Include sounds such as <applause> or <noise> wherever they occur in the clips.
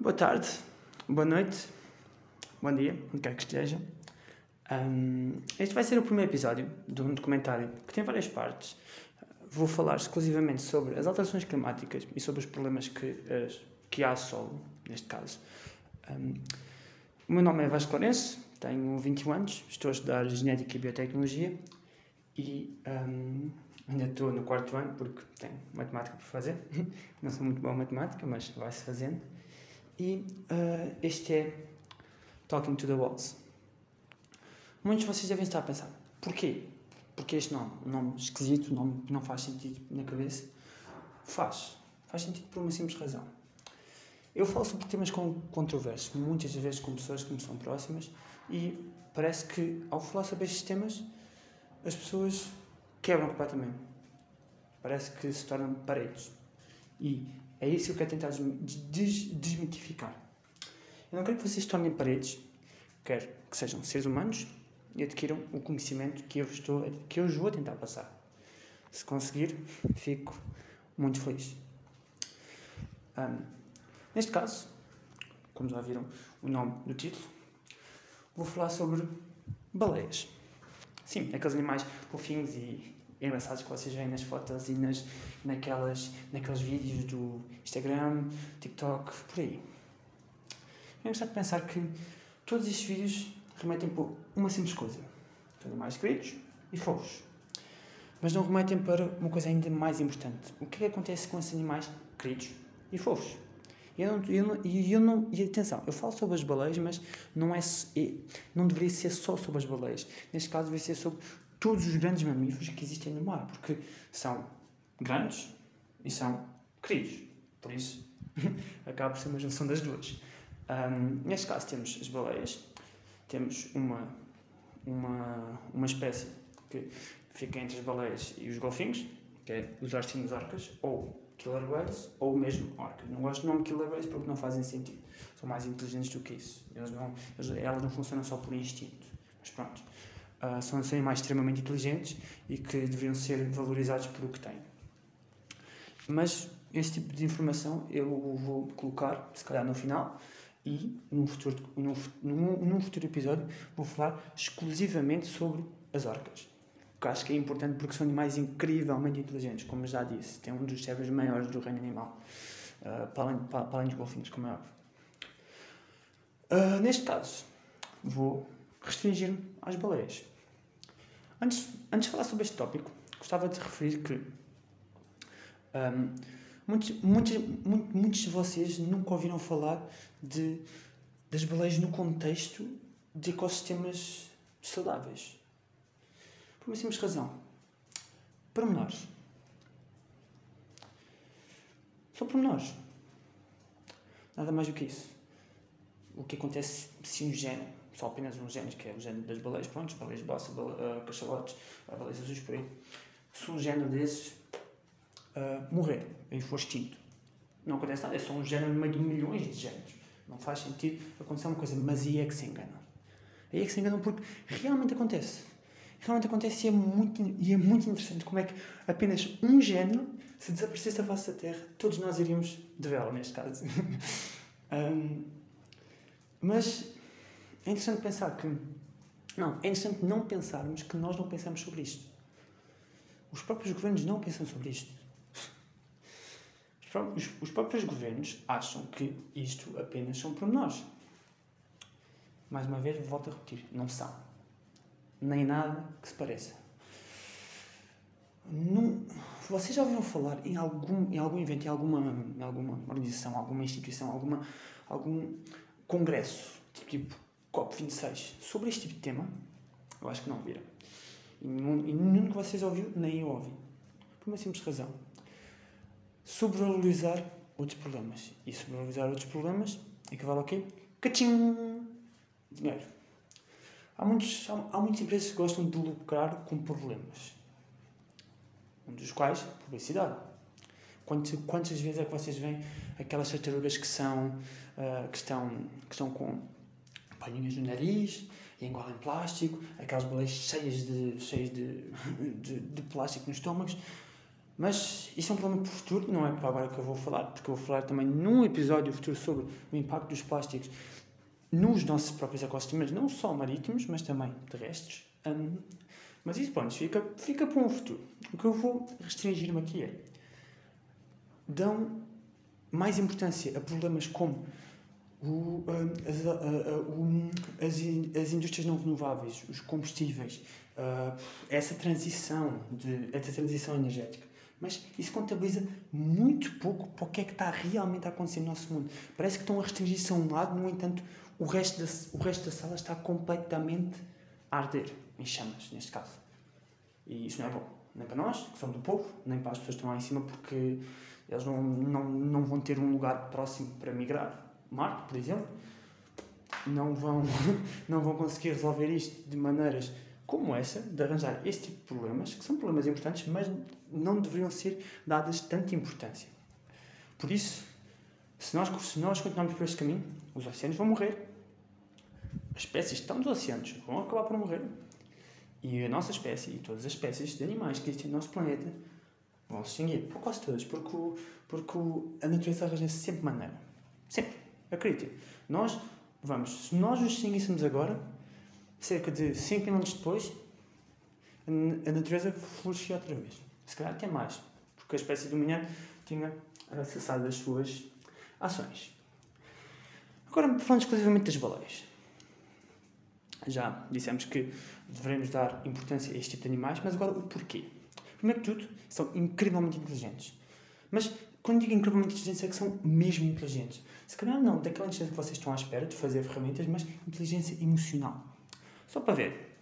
Boa tarde, boa noite, bom dia, onde quer que esteja. Um, este vai ser o primeiro episódio de um documentário que tem várias partes. Vou falar exclusivamente sobre as alterações climáticas e sobre os problemas que, as, que há solo, neste caso. Um, o meu nome é Vasco Lourenço, tenho 21 anos, estou a estudar Genética e Biotecnologia e um, ainda estou no quarto ano porque tenho matemática por fazer. <laughs> Não sou muito bom em matemática, mas vai-se fazendo. E uh, este é Talking to the Walls. Muitos de vocês devem estar a pensar, porquê? Porque este nome, um nome esquisito, um nome que não faz sentido na cabeça, faz. Faz sentido por uma simples razão. Eu falo sobre temas controversos, muitas vezes com pessoas que me são próximas, e parece que ao falar sobre estes temas, as pessoas quebram completamente. Parece que se tornam paredes. E é isso que eu quero tentar des desmitificar. Eu não quero que vocês tornem paredes, quero que sejam seres humanos e adquiram o conhecimento que eu, estou, que eu vos vou tentar passar. Se conseguir, fico muito feliz. Um, neste caso, como já viram o nome do título, vou falar sobre baleias. Sim, aqueles animais fofinhos e engraçados que vocês veem nas fotos e nas, naquelas, naqueles vídeos do Instagram, TikTok, por aí. É interessante pensar que todos estes vídeos remetem para uma simples coisa. São animais queridos e fofos. Mas não remetem para uma coisa ainda mais importante. O que é que acontece com esses animais queridos e fofos? E eu eu não, eu não, e atenção, eu falo sobre as baleias, mas não, é, não deveria ser só sobre as baleias. Neste caso, deveria ser sobre todos os grandes mamíferos que existem no mar, porque são grandes e são queridos. Por isso, <laughs> acaba por ser uma junção das duas. Um, neste caso, temos as baleias, temos uma, uma, uma espécie que fica entre as baleias e os golfinhos, que é os arcinhos orcas, ou killer whales, ou mesmo orcas. Não gosto do nome killer whales porque não fazem sentido. São mais inteligentes do que isso. Eles não, eles, elas não funcionam só por instinto. Mas pronto. Uh, são animais extremamente inteligentes e que deveriam ser valorizados pelo que têm. Mas este tipo de informação eu vou colocar, se calhar, no final e num futuro, num, num, futuro episódio vou falar exclusivamente sobre as orcas. Que acho que é importante porque são animais incrivelmente inteligentes, como já disse. Tem um dos cérebros maiores do reino animal, uh, para, além, para, para, além, dos golfinhos, como é óbvio. Uh, neste caso, vou restringir-me às baleias. Antes, antes de falar sobre este tópico, gostava de referir que um, muitos, muitos, muitos de vocês nunca ouviram falar de, das baleias no contexto de ecossistemas saudáveis. Por uma simples razão. Pormenores. São pormenores. Nada mais do que isso. O que acontece se um género só apenas uns géneros, que é o género das baleias, pronto, baleias bossa, bale, uh, cachalotes, uh, baleias azuis por aí. Se um género desses morrer e for extinto, não acontece nada, é só um género no meio de milhões de géneros. Não faz sentido acontecer uma coisa, mas aí é que se enganam. Aí é que se enganam porque realmente acontece. Realmente acontece e é muito, e é muito interessante como é que apenas um género, se desaparecesse da face da Terra, todos nós iríamos de vela, neste caso. <laughs> um, mas é interessante pensar que. Não, é interessante não pensarmos que nós não pensamos sobre isto. Os próprios governos não pensam sobre isto. Os, os próprios governos acham que isto apenas são pormenores. Mais uma vez, volto a repetir: não são. Nem nada que se pareça. Vocês já ouviram falar em algum, em algum evento, em alguma, em alguma organização, alguma instituição, alguma, algum congresso, tipo COP26 sobre este tipo de tema, eu acho que não viram. E nenhum, de vocês ouviu, nem eu ouvi. Por uma simples razão. Sobrevalorizar outros problemas. E sobrevalorizar outros problemas equivale ao quê? Cachim! Dinheiro. Há, muitos, há, há muitas empresas que gostam de lucrar com problemas. Um dos quais, publicidade. Quantas, quantas vezes é que vocês veem aquelas tartarugas que são, uh, que estão, que estão com palhinhas no nariz e engolem plástico, aquelas baleias cheias de, cheias de, de, de plástico nos estômagos. Mas isso é um problema para o futuro, não é para agora que eu vou falar, porque eu vou falar também num episódio futuro sobre o impacto dos plásticos nos nossos próprios ecossistemas, não só marítimos, mas também terrestres. Um, mas isso, pronto, fica, fica para um futuro. O que eu vou restringir-me aqui é. Dão mais importância a problemas como o, as, a, a, o, as, as indústrias não renováveis, os combustíveis, uh, essa transição de essa transição energética. Mas isso contabiliza muito pouco para o que é que está realmente a acontecer no nosso mundo. Parece que estão a restringir-se a um lado, no entanto, o resto, da, o resto da sala está completamente a arder, em chamas, neste caso. E isso não é bom. Nem para nós, que somos do povo, nem para as pessoas que estão lá em cima, porque eles não, não, não vão ter um lugar próximo para migrar. Marte, por exemplo, não vão, <laughs> não vão conseguir resolver isto de maneiras como essa, de arranjar este tipo de problemas, que são problemas importantes, mas não deveriam ser dadas tanta importância. Por isso, se nós, se nós continuarmos por este caminho, os oceanos vão morrer, as espécies que estão nos oceanos vão acabar por morrer, e a nossa espécie e todas as espécies de animais que existem no nosso planeta vão se extinguir. Por quase todas, porque, o, porque o, a natureza arranja -se sempre maneira. Sempre. Acreditem. Nós vamos, se nós nos extinguíssemos agora, cerca de 5 minutos depois, a natureza florescia outra vez. Se calhar até mais, porque a espécie dominante tinha cessado as suas ações. Agora, falando exclusivamente das baleias. Já dissemos que devemos dar importância a este tipo de animais, mas agora o porquê? Primeiro que tudo, são incrivelmente inteligentes. Mas quando digo incrivelmente inteligentes, é que são mesmo inteligentes. Se calhar não daquela inteligência que vocês estão à espera de fazer ferramentas, mas inteligência emocional. Só para ver.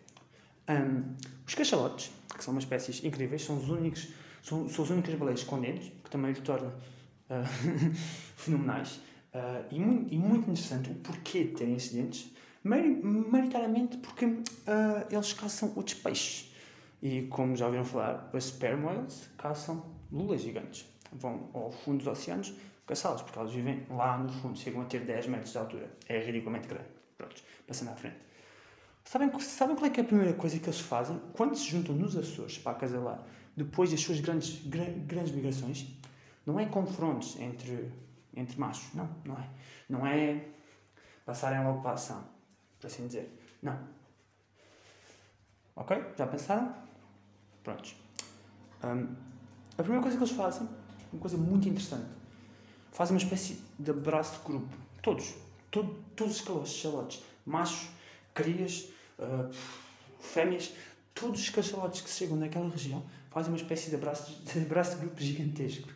Um, os cachalotes, que são umas espécies incríveis, são os únicos, são, são as únicas baleias com dentes, que também lhe torna uh, <laughs> fenomenais. Uh, e, muito, e muito interessante o porquê de terem esses dentes, maioritariamente porque uh, eles caçam outros peixes. E como já ouviram falar, os sperm whales caçam lulas gigantes. Vão ao fundo dos oceanos caçá-los, porque elas vivem lá no fundo, chegam a ter 10 metros de altura. É ridiculamente grande. Pronto, passando à frente. Sabem, sabem qual é, é a primeira coisa que eles fazem quando se juntam nos Açores para acasalar, depois das suas grandes, grandes migrações? Não é confrontos entre, entre machos, não, não é. Não é passarem logo para a ação, por assim dizer. Não. Ok? Já pensaram? Prontos. Um, a primeira coisa que eles fazem, uma coisa muito interessante, fazem uma espécie de abraço de grupo. Todos. Todo, todos os cachalotes. Machos, crias, uh, fêmeas, todos os cachalotes que chegam naquela região fazem uma espécie de abraço de, abraço de grupo gigantesco.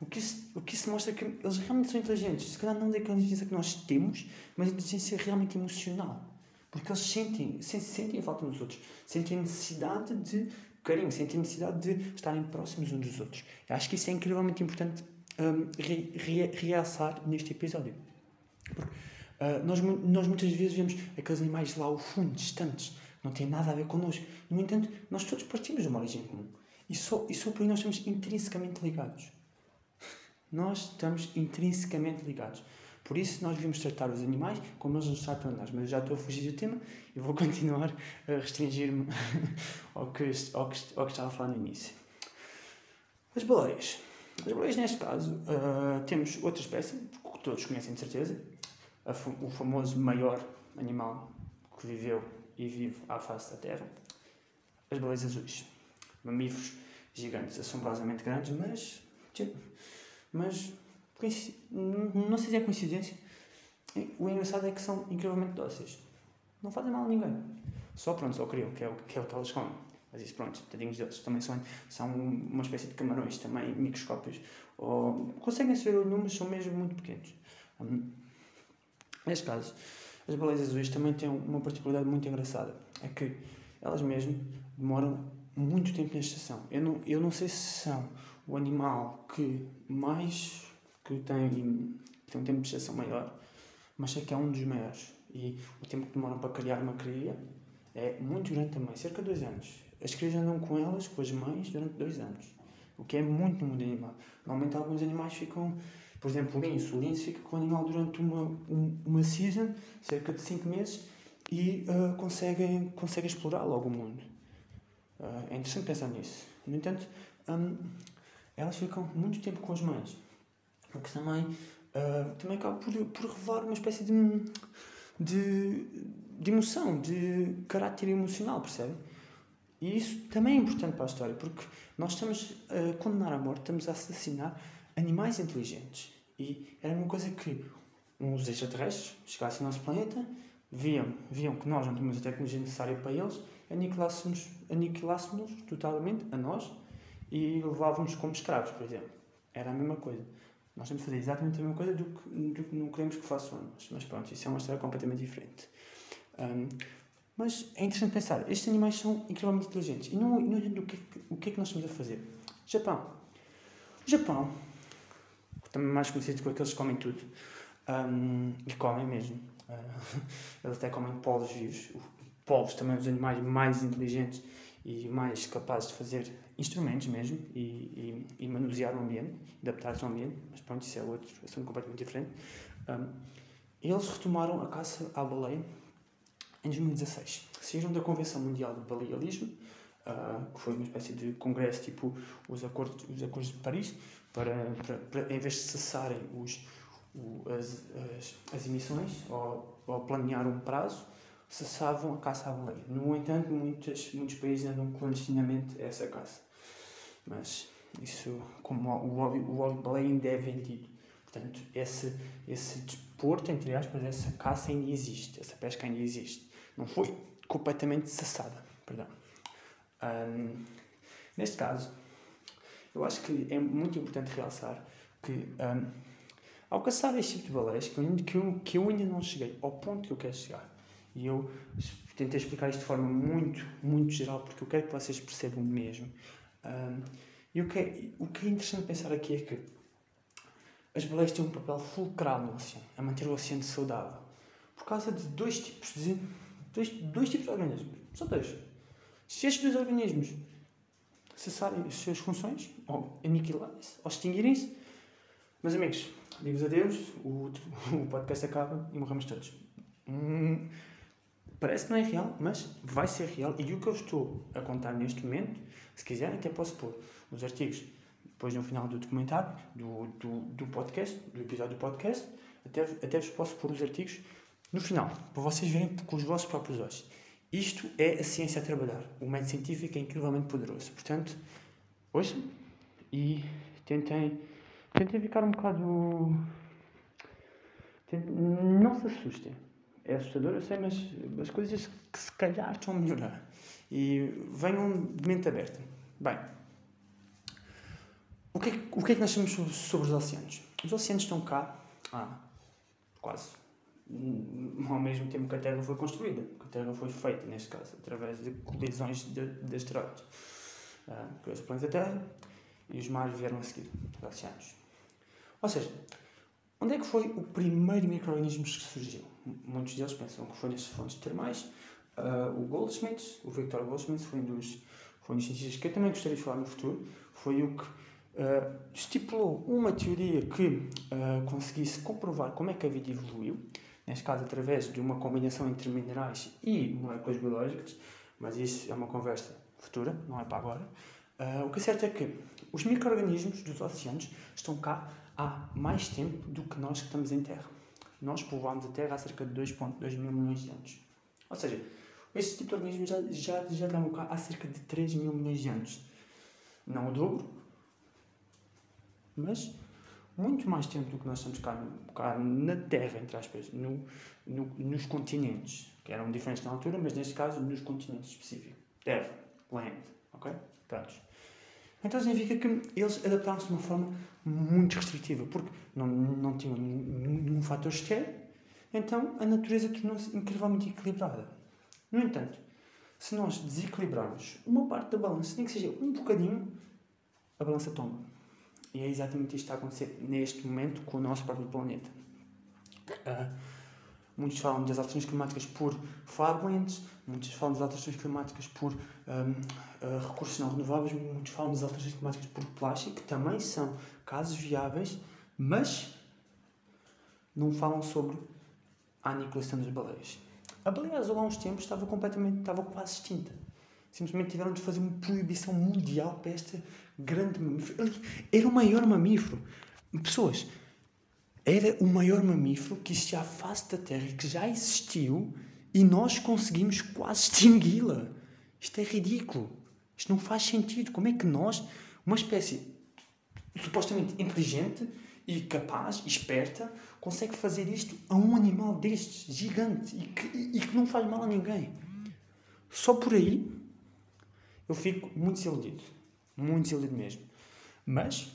O que, isso, o que isso mostra que eles realmente são inteligentes. Se calhar não daquela inteligência que nós temos, mas inteligência realmente emocional. Porque eles sentem, sentem falta dos outros. Sentem necessidade de carinho, sentem necessidade de estarem próximos uns dos outros. Eu acho que isso é incrivelmente importante um, re, re, realçar neste episódio. Porque uh, nós, nós muitas vezes vemos aqueles animais lá ao fundo, distantes, não têm nada a ver connosco. No entanto, nós todos partimos de uma origem comum. E só, e só por aí nós estamos intrinsecamente ligados. Nós estamos intrinsecamente ligados. Por isso, nós devemos tratar os animais como eles nos tratam nós. Mas eu já estou a fugir do tema e vou <laughs> continuar a restringir-me <laughs> ao, que, ao, que, ao que estava a falar no início. As baleias. As baleias, neste caso, uh, temos outra espécie, que todos conhecem de certeza, o famoso maior animal que viveu e vive à face da Terra, as baleias azuis. Mamíferos gigantes, assombrosamente grandes, mas, mas não sei se é coincidência. O engraçado é que são incrivelmente dóceis. Não fazem mal a ninguém. Só pronto, só criam, que é o que, é o que elas comem. Mas isso, pronto, tadinhos deles. Também são, são uma espécie de camarões, também microscópios. Ou, conseguem se ver o número, são mesmo muito pequenos. Um, neste caso, as baleias azuis também têm uma particularidade muito engraçada. É que elas mesmo demoram muito tempo na estação. Eu não, eu não sei se são o animal que mais que tem, tem um tempo de gestação maior, mas sei que é um dos maiores. E o tempo que demoram para criar uma cria é muito grande também, cerca de dois anos. As crias andam com elas, com as mães, durante dois anos. O que é muito no mundo animal. Normalmente alguns animais ficam, por exemplo, lince. O lince fica com o animal durante uma, um, uma season, cerca de cinco meses, e uh, conseguem, conseguem explorar logo o mundo. Uh, é interessante pensar nisso. No entanto, um, elas ficam muito tempo com as mães. O que também, uh, também acaba por, por revelar uma espécie de, de, de emoção, de caráter emocional, percebe? E isso também é importante para a história, porque nós estamos a condenar a morte, estamos a assassinar animais inteligentes. E era uma coisa que uns extraterrestres chegassem ao nosso planeta, viam, viam que nós não tínhamos a tecnologia necessária para eles, aniquilássemos, aniquilássemos totalmente a nós e levávamos como escravos, por exemplo. Era a mesma coisa. Nós temos de fazer exatamente a mesma coisa do que, do que não queremos que façam. Mas pronto, isso é uma história completamente diferente. Um, mas é interessante pensar, estes animais são incrivelmente inteligentes. E não, não o que, o que é que nós estamos a fazer. Japão. Japão, também mais conhecido por aqueles que comem tudo, um, e comem mesmo. Uh, <laughs> eles até comem povos vivos. Povos também os animais mais inteligentes e mais capazes de fazer instrumentos mesmo e, e, e manusear o ambiente, adaptar-se ao ambiente, mas pronto, isso é outro assunto completamente diferente. Um, eles retomaram a caça à baleia em 2016. Saíram da Convenção Mundial de Balealismo, uh, que foi uma espécie de congresso tipo os Acordos, os acordos de Paris, para, para, para em vez de cessarem os, o, as, as, as emissões ou, ou planear um prazo, cessavam a caça à baleia. No entanto, muitos, muitos países andam clandestinamente a essa caça. Mas isso, como o óleo, o óleo de baleia ainda é vendido. Portanto, esse, esse desporto, entre aspas, essa caça ainda existe, essa pesca ainda existe. Não foi completamente cessada. Perdão. Um, neste caso, eu acho que é muito importante realçar que, um, ao este tipo de baleias, que eu, que, eu, que eu ainda não cheguei ao ponto que eu quero chegar, e eu tentei explicar isto de forma muito, muito geral, porque eu quero que vocês percebam mesmo. Um, e o que, é, o que é interessante pensar aqui é que as baleias têm um papel fulcral no oceano, a manter o oceano saudável, por causa de dois tipos de, dois, dois tipos de organismos. São dois. Se estes dois organismos cessarem as suas funções, ou aniquilarem-se, ou extinguirem-se, meus amigos, digo-vos adeus, o, <laughs> o podcast acaba e morremos todos. Hum, Parece que não é real, mas vai ser real. E o que eu estou a contar neste momento, se quiserem, até posso pôr os artigos depois no final do documentário, do, do, do podcast, do episódio do podcast, até, até vos posso pôr os artigos no final, para vocês verem com os vossos próprios olhos. Isto é a ciência a trabalhar. O método científico é incrivelmente poderoso. Portanto, hoje e tentem, tentem ficar um bocado. Tentem, não se assustem é assustador, eu sei, mas as coisas que se calhar estão a melhorar. E venham de mente aberta. Bem, o que, é, o que é que nós sabemos sobre, sobre os oceanos? Os oceanos estão cá há quase ao mesmo tempo que a Terra foi construída, que a Terra foi feita, neste caso, através de colisões de, de asteroides. Uh, Criou-se o planeta Terra e os mares vieram a seguir, os oceanos. Ou seja, onde é que foi o primeiro microorganismo que surgiu? muitos deles pensam que foi nas fontes termais. Uh, o Goldsmith, o Victor Goldsmith, foi um, dos, foi um dos cientistas que eu também gostaria de falar no futuro. Foi o que uh, estipulou uma teoria que uh, conseguisse comprovar como é que a vida evoluiu, neste caso através de uma combinação entre minerais e moléculas biológicas, mas isso é uma conversa futura, não é para agora. o que é certo é que os micro-organismos dos oceanos estão cá há mais tempo do que nós que estamos em Terra nós povoámos a Terra há cerca de 2,2 mil milhões de anos. Ou seja, este tipo de organismos já, já, já estão cá há cerca de 3 mil milhões de anos. Não o dobro, mas muito mais tempo do que nós estamos cá, cá na Terra, entre aspas, no, no, nos continentes, que eram diferentes na altura, mas neste caso nos continentes específicos. Terra, land, ok? Prontos. Então significa que eles adaptaram-se de uma forma muito restritiva, porque não, não tinham nenhum fator externo, então a natureza tornou-se incrivelmente equilibrada. No entanto, se nós desequilibrarmos uma parte da balança, nem que seja um bocadinho, a balança tomba. E é exatamente isto que está a acontecer neste momento com o nosso próprio planeta. Uh, muitos falam das alterações climáticas por farmlands, muitos falam das alterações climáticas por um, uh, ah, recursos não renováveis, muitos falam das alterações climáticas por plástico, que também são casos viáveis, mas não falam sobre a aniquilação das baleias. A baleia azul há uns tempos estava completamente, estava quase extinta. Simplesmente tiveram de fazer uma proibição mundial para este grande mamífero. Era o maior mamífero. Pessoas, era o maior mamífero que existia à face da Terra, que já existiu e nós conseguimos quase extingui-la. Isto é ridículo. Isto não faz sentido. Como é que nós, uma espécie supostamente inteligente e capaz, esperta, consegue fazer isto a um animal destes, gigante, e que, e que não faz mal a ninguém? Só por aí eu fico muito desiludido. Muito desiludido mesmo. Mas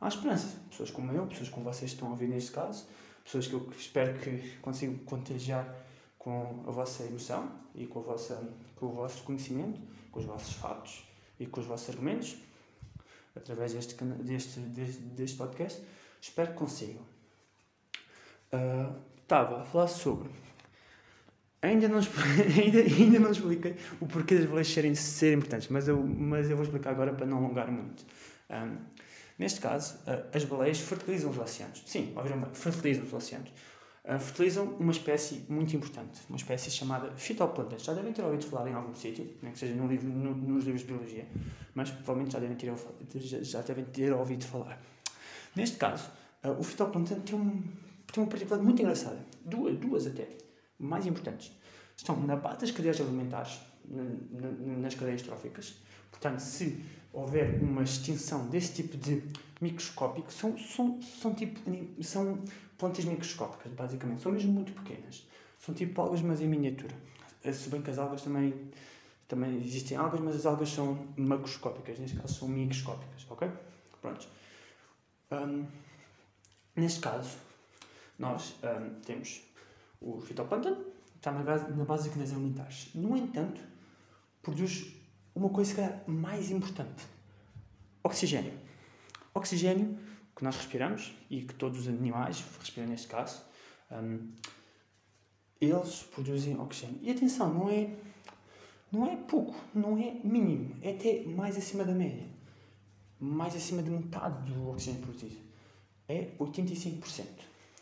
há esperança. Pessoas como eu, pessoas como vocês estão a ouvir neste caso, pessoas que eu espero que consigam contagiar com a vossa emoção e com, a vossa, com o vosso conhecimento, com os vossos fatos e com os vossos argumentos, através deste, deste, deste, deste podcast. Espero que consigam. Uh, estava a falar sobre. Ainda não, <laughs> ainda, ainda não expliquei o porquê das baleias serem, serem importantes, mas eu, mas eu vou explicar agora para não alongar muito. Um, neste caso, uh, as baleias fertilizam os oceanos. Sim, ouviram bem, fertilizam os oceanos. Uh, fertilizam uma espécie muito importante, uma espécie chamada fitoplâncton. Já devem ter ouvido falar em algum sítio, nem que seja livro, no, nos livros de biologia, mas provavelmente já devem ter, já, devem ter ouvido falar. Neste caso, uh, o fitoplâncton tem, um, tem uma particularidade muito engraçada, duas, duas até, mais importantes. Estão na base das cadeias alimentares, na, na, nas cadeias tróficas. Portanto, se houver uma extinção desse tipo de microscópico, são, são, são, tipo, são plantas microscópicas, basicamente. São mesmo muito pequenas. São tipo algas, mas em miniatura. Se bem que as algas também, também existem algas, mas as algas são macroscópicas. Neste caso, são microscópicas, ok? Pronto. Um, neste caso, nós um, temos o fitoplâncton, está na base, na base das cadeias alimentares. No entanto, produz uma coisa que mais importante: oxigênio. Oxigênio que nós respiramos e que todos os animais respiram neste caso, um, eles produzem oxigênio. E atenção, não é, não é pouco, não é mínimo, é até mais acima da média. Mais acima de metade do oxigênio produzido. É 85%.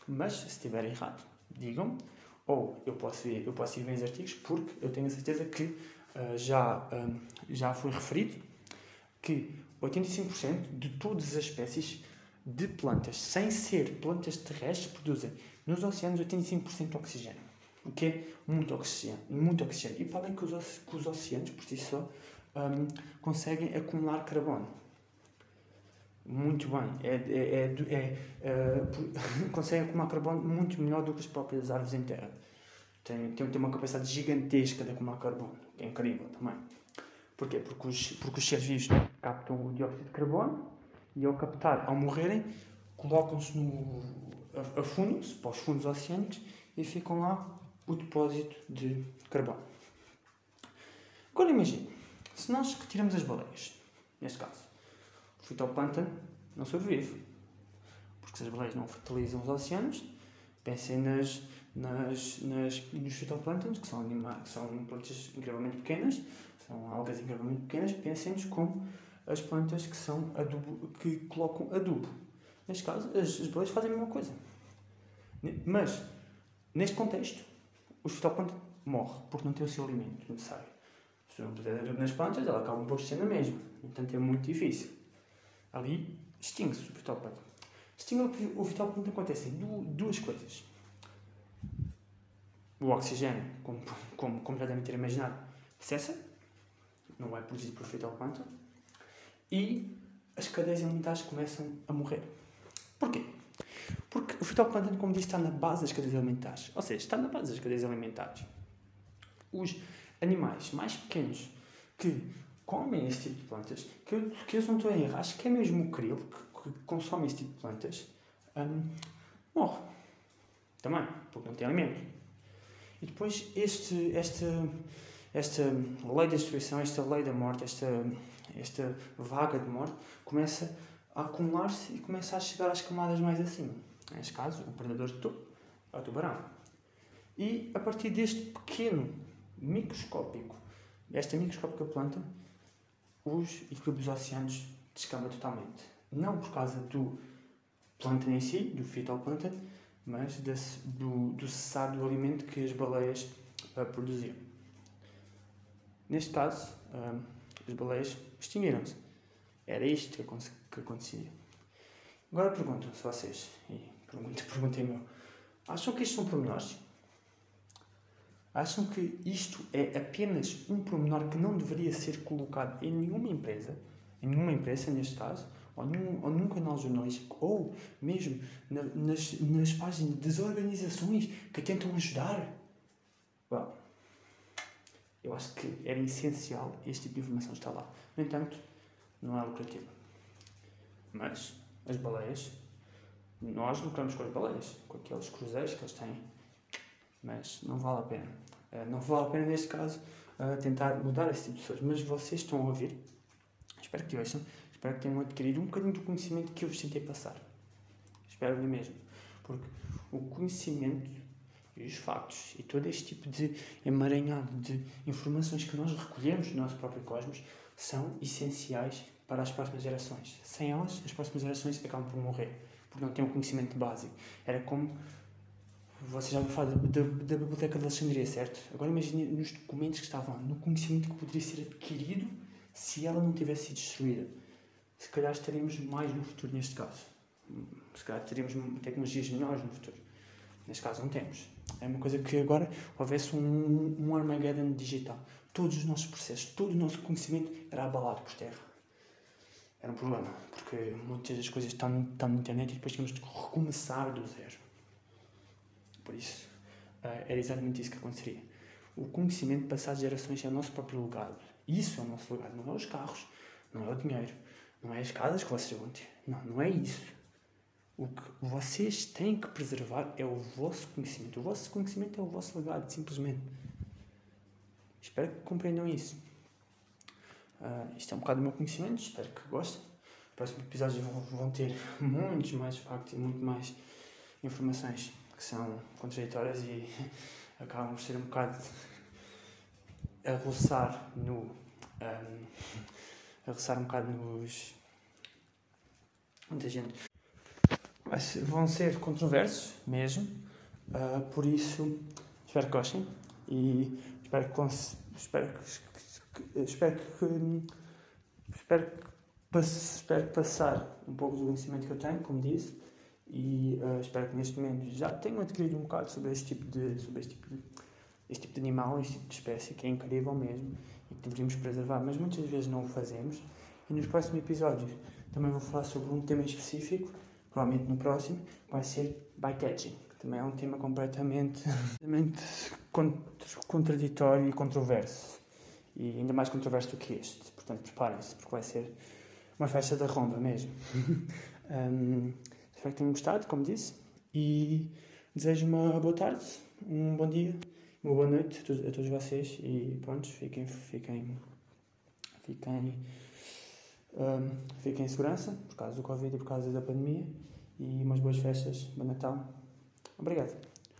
Mas, se estiver errado, digam-me, ou eu posso, ir, eu posso ir ver os artigos, porque eu tenho a certeza que uh, já, uh, já foi referido que 85% de todas as espécies de plantas, sem ser plantas terrestres, produzem nos oceanos 85% de oxigênio. O que é muito oxigênio. Muito oxigênio. E podem que os, que os oceanos, por si só, um, conseguem acumular carbono. Muito bem. É, é, é, é uh, <laughs> conseguem acumular carbono muito melhor do que as próprias árvores em terra. Tem, tem, tem uma capacidade gigantesca de acumular carbono. É incrível também. Porquê? Porque os, porque os seres vivos captam o dióxido de carbono e ao captar, ao morrerem, colocam-se no. afundam-se para os fundos oceânicos e ficam lá o depósito de carbono. Agora imagine, se nós retiramos as baleias, neste caso, o fitoplâncton não sobrevive. Porque se as baleias não fertilizam os oceanos, pensem nas, nas, nas, nos fitoplânctons, que são, animais, que são plantas incrivelmente pequenas, são algas incrivelmente pequenas, pensem-nos como as plantas que são adubo, que colocam adubo. Neste caso, as, as baleias fazem a mesma coisa. Mas, neste contexto, o fitoplâncton morre porque não tem o seu alimento necessário. Se não puser adubo nas plantas, ela acaba por ser na mesma. Portanto, é muito difícil. Ali, extingue-se o fitoplâncton. Extingue o fitoplâncton acontecem duas coisas. O oxigênio, como, como, como já devem ter imaginado, cessa, não é produzido por fitoplâncton e as cadeias alimentares começam a morrer. Porquê? Porque o fitoplâncton, como disse, está na base das cadeias alimentares. Ou seja, está na base das cadeias alimentares. Os animais mais pequenos que comem esse tipo de plantas, que eu, que eu não estou a errar, acho que é mesmo o krill que, que consome esse tipo de plantas, um, morre. Também, porque não tem alimento. E depois este, esta, esta lei da destruição, esta lei da morte, esta esta vaga de morte, começa a acumular-se e começa a chegar às camadas mais acima. Neste caso, o predador de topo é o tubarão. E a partir deste pequeno microscópico, desta microscópica planta, os equilíbrios oceanos descambam totalmente. Não por causa do plâncton em si, do fitoplâncton, mas desse, do, do cessar do alimento que as baleias uh, produziam. Neste caso, um, as baleias extinguiram-se. Era isto que, que acontecia. Agora perguntam-se vocês, e <laughs> perguntem-me, acham que isto são pormenores? Acham que isto é apenas um pormenor que não deveria ser colocado em nenhuma empresa, em nenhuma empresa neste caso, ou num, ou num canal jornalístico, ou mesmo na, nas, nas páginas das organizações que tentam ajudar? Well, eu acho que era essencial este tipo de informação estar lá. No entanto, não é lucrativo. Mas as baleias, nós lucramos com as baleias, com aqueles cruzeiros que eles têm, mas não vale a pena. Eh, não vale a pena, neste caso, eh, tentar mudar esse tipo de pessoas. Mas vocês estão a ouvir, espero que ouçam, espero que tenham adquirido um bocadinho do conhecimento que eu vos tentei passar. Espero mesmo. Porque o conhecimento e os factos e todo este tipo de emaranhado de informações que nós recolhemos no nosso próprio cosmos são essenciais para as próximas gerações. Sem elas, as próximas gerações acabam por morrer, porque não têm um conhecimento básico. Era como. Vocês já me falam da, da Biblioteca de Alexandria, certo? Agora imagine nos documentos que estavam no conhecimento que poderia ser adquirido se ela não tivesse sido destruída. Se calhar estaríamos mais no futuro neste caso. Se calhar teríamos tecnologias melhores no futuro. Neste caso não temos. É uma coisa que agora houvesse um, um Armageddon digital. Todos os nossos processos, todo o nosso conhecimento era abalado por terra. Era um problema, porque muitas das coisas estão, estão na internet e depois tínhamos de recomeçar do zero. Por isso, eh, era exatamente isso que aconteceria. O conhecimento passado de gerações é o nosso próprio legado. Isso é o nosso legado, não é os carros, não é o dinheiro, não é as casas que vocês vão ter. Não, não é isso o que vocês têm que preservar é o vosso conhecimento. O vosso conhecimento é o vosso legado, simplesmente. Espero que compreendam isso. Uh, isto é um bocado do meu conhecimento, espero que gostem. No próximo episódio vão, vão ter <laughs> muitos mais factos e muito mais informações que são contraditórias e <laughs> acabam por ser um bocado a roçar no. Um, a roçar um bocado nos. Muita gente vão ser controversos mesmo, uh, por isso espero que gostem e espero que, espero que, espero que, espero que, espero passar um pouco do conhecimento que eu tenho, como disse, e uh, espero que neste momento já tenham adquirido um bocado sobre este tipo de, sobre este tipo de, este tipo de animal, este tipo de espécie, que é incrível mesmo e que deveríamos preservar, mas muitas vezes não o fazemos. E nos próximos episódios também vou falar sobre um tema específico provavelmente no próximo, vai ser bycatching, que também é um tema completamente, <laughs> completamente contraditório e controverso. E ainda mais controverso do que este. Portanto, preparem-se, porque vai ser uma festa da romba mesmo. <laughs> um, espero que tenham gostado, como disse, e desejo uma boa tarde, um bom dia, uma boa noite a todos vocês e pronto, fiquem, fiquem, fiquem um, fiquem em segurança, por causa do Covid e por causa da pandemia. E umas boas festas, bom Natal. Obrigado.